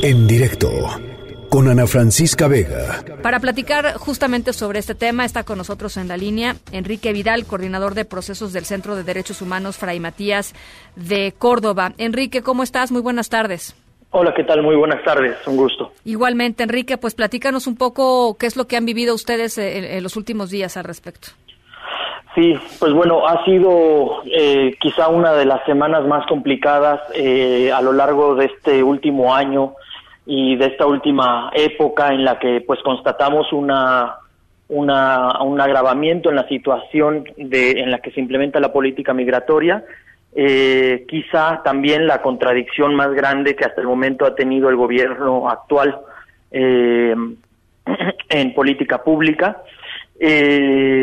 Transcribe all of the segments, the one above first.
En directo con Ana Francisca Vega. Para platicar justamente sobre este tema está con nosotros en la línea Enrique Vidal, coordinador de procesos del Centro de Derechos Humanos Fray Matías de Córdoba. Enrique, ¿cómo estás? Muy buenas tardes. Hola, ¿qué tal? Muy buenas tardes, un gusto. Igualmente, Enrique, pues platícanos un poco qué es lo que han vivido ustedes en, los últimos días al respecto. Sí, pues bueno, ha sido eh, quizá una de las semanas más complicadas eh, a lo largo de este último año y de esta última época en la que pues constatamos una, una un agravamiento en la situación de, en la que se implementa la política migratoria, eh, quizá también la contradicción más grande que hasta el momento ha tenido el gobierno actual eh, en política pública. Eh,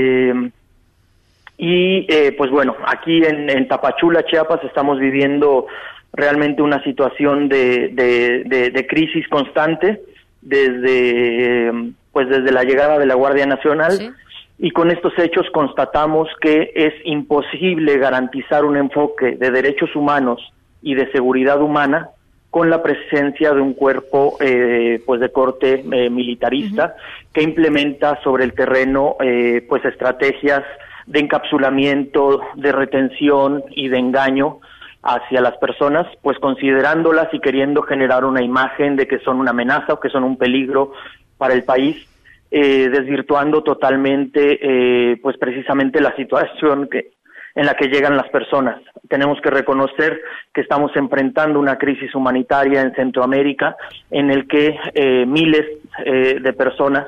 y eh, pues bueno, aquí en, en Tapachula, Chiapas, estamos viviendo realmente una situación de, de, crisis constante desde pues desde la llegada de la Guardia Nacional. Y con estos hechos constatamos que es imposible garantizar un enfoque de derechos humanos y de seguridad humana con la presencia de un cuerpo eh, pues de corte eh, militarista que implementa sobre el terreno eh, pues estrategias de encapsulamiento, de retención y de engaño hacia las personas, pues considerándolas y queriendo generar una imagen de que son una amenaza o que son un peligro para el país, eh, desvirtuando totalmente, eh, pues precisamente la situación que en la que llegan las personas. Tenemos que reconocer que estamos enfrentando una crisis humanitaria en Centroamérica, en el que eh, miles de personas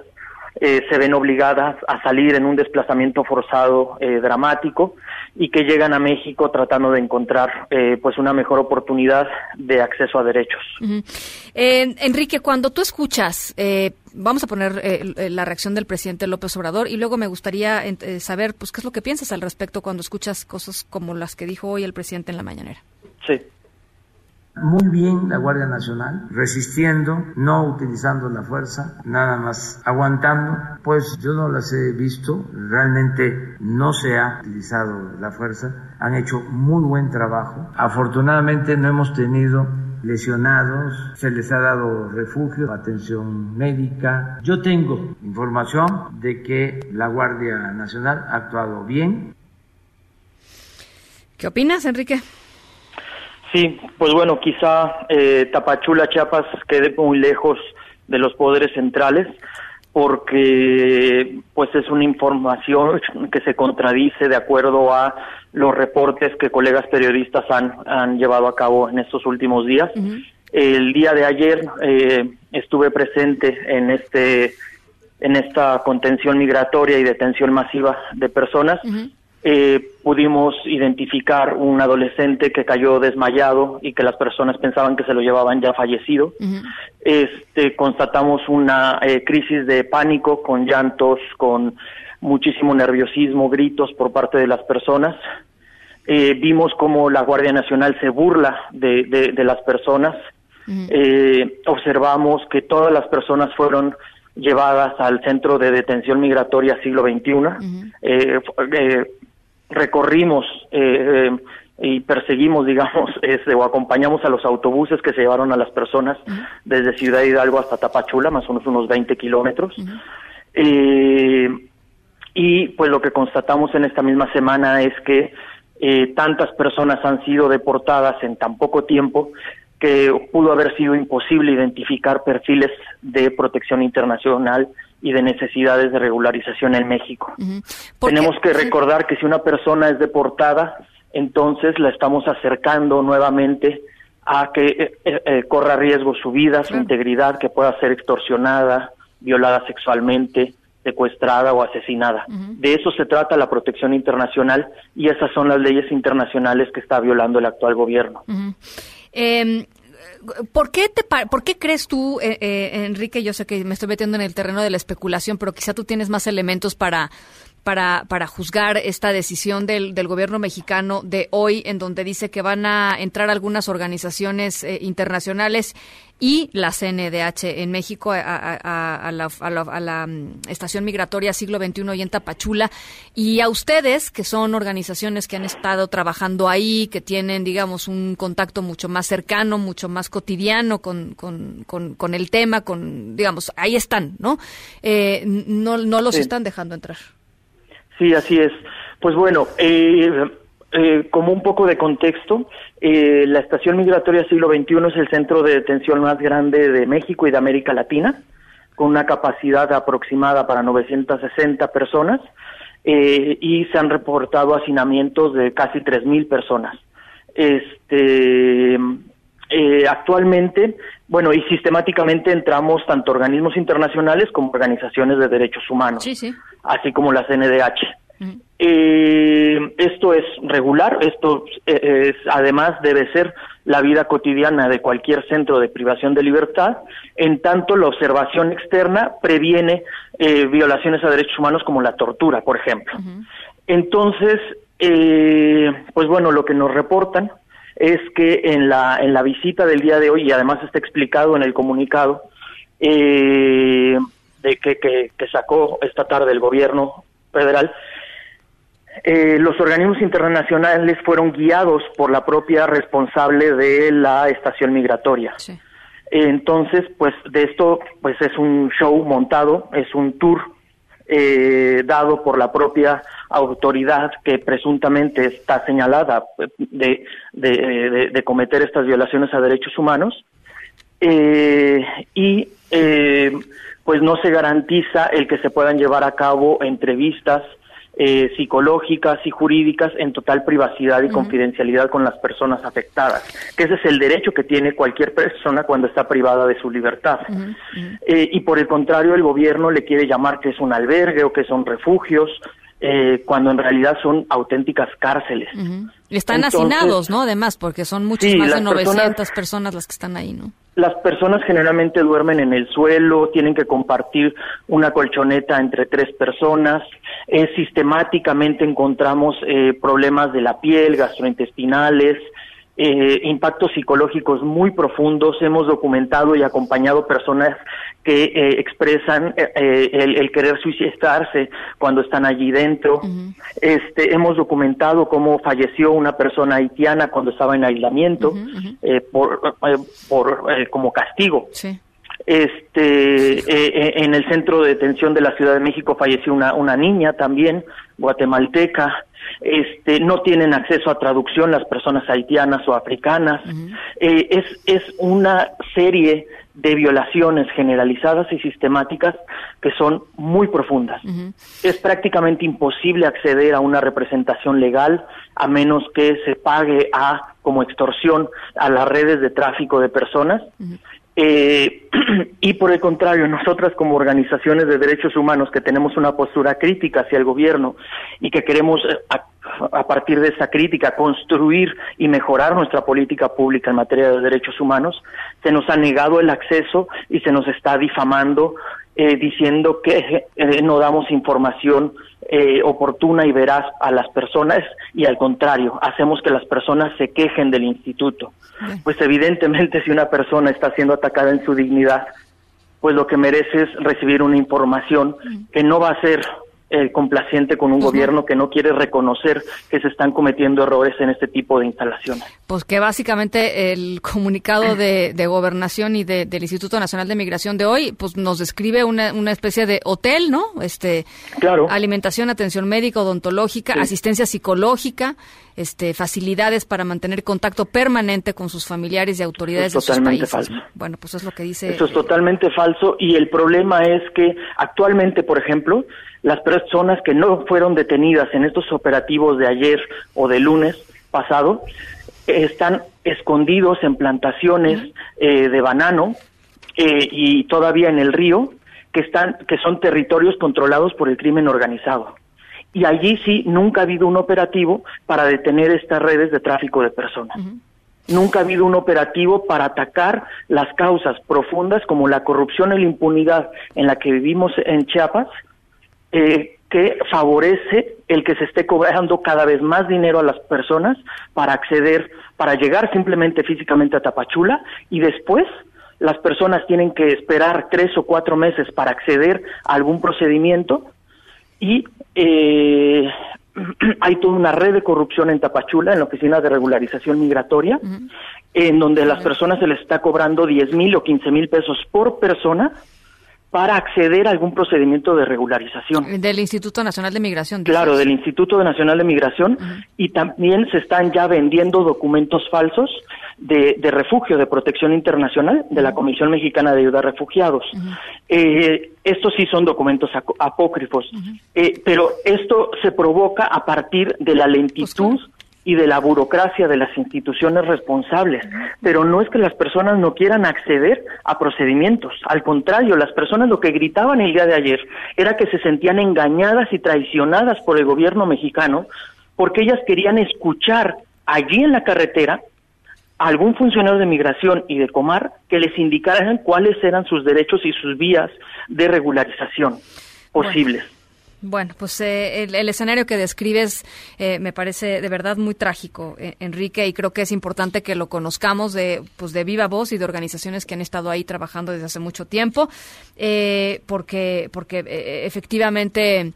eh, se ven obligadas a salir en un desplazamiento forzado eh, dramático y que llegan a México tratando de encontrar eh, pues una mejor oportunidad de acceso a derechos. Enrique, cuando tú escuchas, vamos a poner la reacción del presidente López Obrador y luego me gustaría saber pues qué es lo que piensas al respecto cuando escuchas cosas como las que dijo hoy el presidente en la mañanera. Sí. Muy bien la Guardia Nacional, resistiendo, no utilizando la fuerza, nada más aguantando. Pues yo no las he visto, realmente no se ha utilizado la fuerza, han hecho muy buen trabajo. Afortunadamente no hemos tenido lesionados, se les ha dado refugio, atención médica. Yo tengo información de que la Guardia Nacional ha actuado bien. ¿Qué opinas, Enrique? Sí, pues bueno, quizá eh, Tapachula, Chiapas quede muy lejos de los poderes centrales porque pues es una información que se contradice de acuerdo a los reportes que colegas periodistas han, han llevado a cabo en estos últimos días. El día de ayer eh, estuve presente en este en esta contención migratoria y detención masiva de personas eh, pudimos identificar un adolescente que cayó desmayado y que las personas pensaban que se lo llevaban ya fallecido. Este constatamos una eh, crisis de pánico con llantos, con muchísimo nerviosismo, gritos por parte de las personas. Eh, vimos cómo la Guardia Nacional se burla de, de, las personas. Eh, observamos que todas las personas fueron llevadas al centro de detención migratoria siglo XXI. eh, recorrimos eh, eh, y perseguimos, digamos, este, o acompañamos a los autobuses que se llevaron a las personas desde Ciudad Hidalgo hasta Tapachula, más o menos unos 20 kilómetros. eh, y pues lo que constatamos en esta misma semana es que eh, tantas personas han sido deportadas en tan poco tiempo que pudo haber sido imposible identificar perfiles de protección internacional y de necesidades de regularización en México. Tenemos que recordar que si una persona es deportada, entonces la estamos acercando nuevamente a que eh, eh, eh, corra riesgo su vida, su integridad, que pueda ser extorsionada, violada sexualmente, secuestrada o asesinada. De eso se trata la protección internacional y esas son las leyes internacionales que está violando el actual gobierno. ¿Por qué, te, ¿Por qué crees tú, eh, eh, Enrique? Yo sé que me estoy metiendo en el terreno de la especulación, pero quizá tú tienes más elementos para, para, para juzgar esta decisión del, del gobierno mexicano de hoy, en donde dice que van a entrar algunas organizaciones eh, internacionales y la CNDH en México a, la, mm, estación migratoria siglo XXI y en Tapachula y a ustedes que son organizaciones que han estado trabajando ahí, que tienen digamos un contacto mucho más cercano, mucho más cotidiano con, con, con, el tema, con digamos ahí están, ¿no? Eh, no, no los están dejando entrar. Sí, así es. Pues bueno, eh, eh, como un poco de contexto, eh, la Estación Migratoria Siglo XXI es el centro de detención más grande de México y de América Latina, con una capacidad aproximada para 960 personas eh, y se han reportado hacinamientos de casi 3.000 personas. Este, actualmente, bueno, y sistemáticamente entramos tanto organismos internacionales como organizaciones de derechos humanos, así como la CNDH. Eh, esto es regular, esto es, además debe ser la vida cotidiana de cualquier centro de privación de libertad, en tanto la observación externa previene eh, violaciones a derechos humanos como la tortura, por ejemplo. Entonces, eh, pues bueno, lo que nos reportan es que en la, en la visita del día de hoy, y además está explicado en el comunicado eh, que, que sacó esta tarde el gobierno federal, eh, los organismos internacionales fueron guiados por la propia responsable de la estación migratoria. Entonces, pues de esto, pues es un show montado, es un tour eh, dado por la propia autoridad que presuntamente está señalada de, de, cometer estas violaciones a derechos humanos eh, y pues no se garantiza el que se puedan llevar a cabo entrevistas eh, psicológicas y jurídicas en total privacidad y confidencialidad con las personas afectadas, que ese es el derecho que tiene cualquier persona cuando está privada de su libertad. Eh, y por el contrario, el gobierno le quiere llamar que es un albergue o que son refugios, eh, cuando en realidad son auténticas cárceles. Están hacinados, ¿no? Además, porque son muchas más de 900 personas las que están ahí, ¿no? Las personas generalmente duermen en el suelo, tienen que compartir una colchoneta entre tres personas. Eh, sistemáticamente encontramos eh, problemas de la piel, gastrointestinales, eh, impactos psicológicos muy profundos. Hemos documentado y acompañado personas que eh, expresan eh, el, querer suicidarse cuando están allí dentro. Este, hemos documentado cómo falleció una persona haitiana cuando estaba en aislamiento por, por como castigo. Este, en el centro de detención de la Ciudad de México falleció una, una niña también, guatemalteca este, no tienen acceso a traducción las personas haitianas o africanas. Eh, es, es una serie de violaciones generalizadas y sistemáticas que son muy profundas. Es prácticamente imposible acceder a una representación legal a menos que se pague a como extorsión a las redes de tráfico de personas. Eh, y por el contrario, nosotras como organizaciones de derechos humanos que tenemos una postura crítica hacia el gobierno y que queremos eh, a, partir de esa crítica construir y mejorar nuestra política pública en materia de derechos humanos, se nos ha negado el acceso y se nos está difamando eh, diciendo que no damos información eh, oportuna y veraz a las personas y al contrario, hacemos que las personas se quejen del instituto. Pues evidentemente si una persona está siendo atacada en su dignidad, pues lo que merece es recibir una información que no va a ser eh, complaciente con un gobierno que no quiere reconocer que se están cometiendo errores en este tipo de instalaciones. Pues que básicamente el comunicado de, gobernación y del Instituto Nacional de Migración de hoy, pues nos describe una, una especie de hotel, ¿no? Este, claro. Alimentación, atención médica, odontológica, asistencia psicológica, este, facilidades para mantener contacto permanente con sus familiares y autoridades de sus países. Falso. Bueno, pues es lo que dice. Eso es totalmente falso y el problema es que actualmente, por ejemplo, las personas que no fueron detenidas en estos operativos de ayer o de lunes pasado están escondidos en plantaciones eh, de banano eh, y todavía en el río que están que son territorios controlados por el crimen organizado. Y allí sí nunca ha habido un operativo para detener estas redes de tráfico de personas. Nunca ha habido un operativo para atacar las causas profundas como la corrupción y la impunidad en la que vivimos en Chiapas, eh, que favorece el que se esté cobrando cada vez más dinero a las personas para acceder, para llegar simplemente físicamente a Tapachula y después las personas tienen que esperar tres o cuatro meses para acceder a algún procedimiento y eh, hay toda una red de corrupción en Tapachula, en la oficina de regularización migratoria, en donde a las personas se les está cobrando 10 mil o 15 mil pesos por persona para acceder a algún procedimiento de regularización. Del Instituto Nacional de Migración. Claro, del Instituto Nacional de Migración. Y también se están ya vendiendo documentos falsos de, refugio, de protección internacional de la Comisión Mexicana de Ayuda a Refugiados. Eh, estos sí son documentos apócrifos, eh, pero esto se provoca a partir de la lentitud y de la burocracia de las instituciones responsables. Pero no es que las personas no quieran acceder a procedimientos. Al contrario, las personas lo que gritaban el día de ayer era que se sentían engañadas y traicionadas por el gobierno mexicano porque ellas querían escuchar allí en la carretera a algún funcionario de migración y de Comar que les indicaran cuáles eran sus derechos y sus vías de regularización posibles. Bueno, pues eh, el, escenario que describes eh, me parece de verdad muy trágico, eh, Enrique, y creo que es importante que lo conozcamos de, pues de viva voz y de organizaciones que han estado ahí trabajando desde hace mucho tiempo, porque, porque efectivamente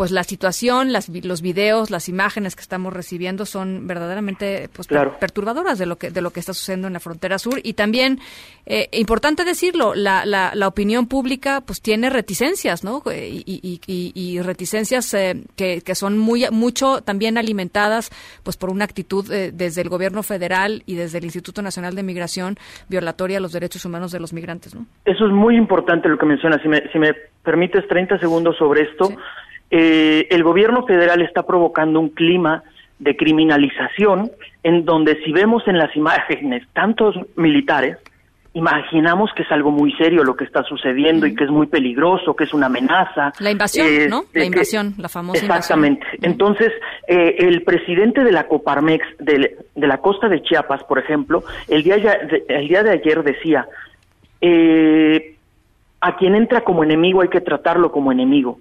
pues la situación, las, los videos, las imágenes que estamos recibiendo son verdaderamente pues, perturbadoras de lo que de lo que está sucediendo en la frontera sur y también eh, importante decirlo, la, la, la, opinión pública pues tiene reticencias, ¿no? Y, y, y, reticencias eh, que, que, son muy mucho también alimentadas pues por una actitud eh, desde el gobierno federal y desde el Instituto Nacional de Migración violatoria a los derechos humanos de los migrantes, ¿no? Eso es muy importante lo que mencionas. Si me, si me permites 30 segundos sobre esto eh, el gobierno federal está provocando un clima de criminalización en donde si vemos en las imágenes tantos militares, imaginamos que es algo muy serio lo que está sucediendo y que es muy peligroso, que es una amenaza. La invasión, ¿no? La invasión, la famosa Exactamente. Entonces, eh, el presidente de la Coparmex de, de, la costa de Chiapas, por ejemplo, el día, de, el día de ayer decía, eh, a quien entra como enemigo hay que tratarlo como enemigo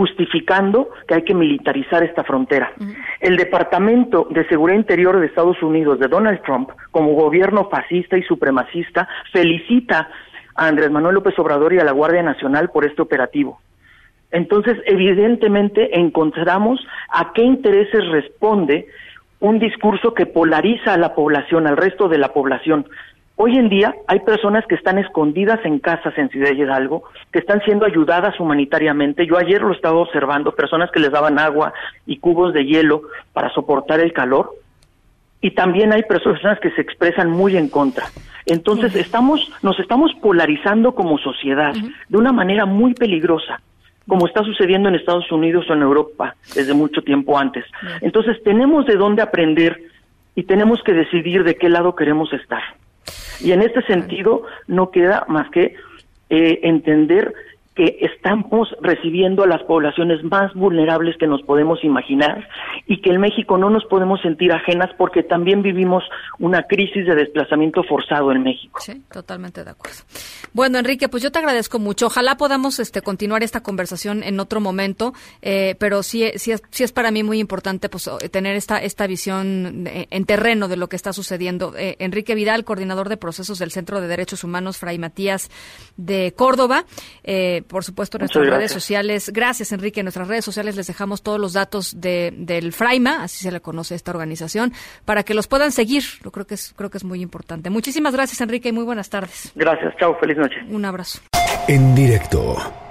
justificando que hay que militarizar esta frontera. El Departamento de Seguridad Interior de Estados Unidos de Donald Trump, como gobierno fascista y supremacista, felicita a Andrés Manuel López Obrador y a la Guardia Nacional por este operativo. Entonces, evidentemente, encontramos a qué intereses responde un discurso que polariza a la población, al resto de la población. Hoy en día hay personas que están escondidas en casas en Ciudad Hidalgo, que están siendo ayudadas humanitariamente. Yo ayer lo estaba observando, personas que les daban agua y cubos de hielo para soportar el calor. Y también hay personas que se expresan muy en contra. Entonces estamos, nos estamos polarizando como sociedad de una manera muy peligrosa como está sucediendo en Estados Unidos o en Europa desde mucho tiempo antes. Entonces tenemos de dónde aprender y tenemos que decidir de qué lado queremos estar. Y en este sentido no queda más que eh, entender que estamos recibiendo a las poblaciones más vulnerables que nos podemos imaginar y que en México no nos podemos sentir ajenas porque también vivimos una crisis de desplazamiento forzado en México. Sí, totalmente de acuerdo. Bueno, Enrique, pues yo te agradezco mucho. Ojalá podamos este, continuar esta conversación en otro momento, eh, pero sí, sí, es, sí es para mí muy importante pues, tener esta, esta visión en terreno de lo que está sucediendo. Eh, Enrique Vidal, coordinador de procesos del Centro de Derechos Humanos Fray Matías de Córdoba. Eh, por supuesto, en nuestras redes sociales. Gracias, Enrique. En nuestras redes sociales les dejamos todos los datos de, del Fraima, así se le conoce esta organización, para que los puedan seguir. Yo creo que es, creo que es muy importante. Muchísimas gracias, Enrique, y muy buenas tardes. Gracias. Chao. Feliz noche. Un abrazo. En directo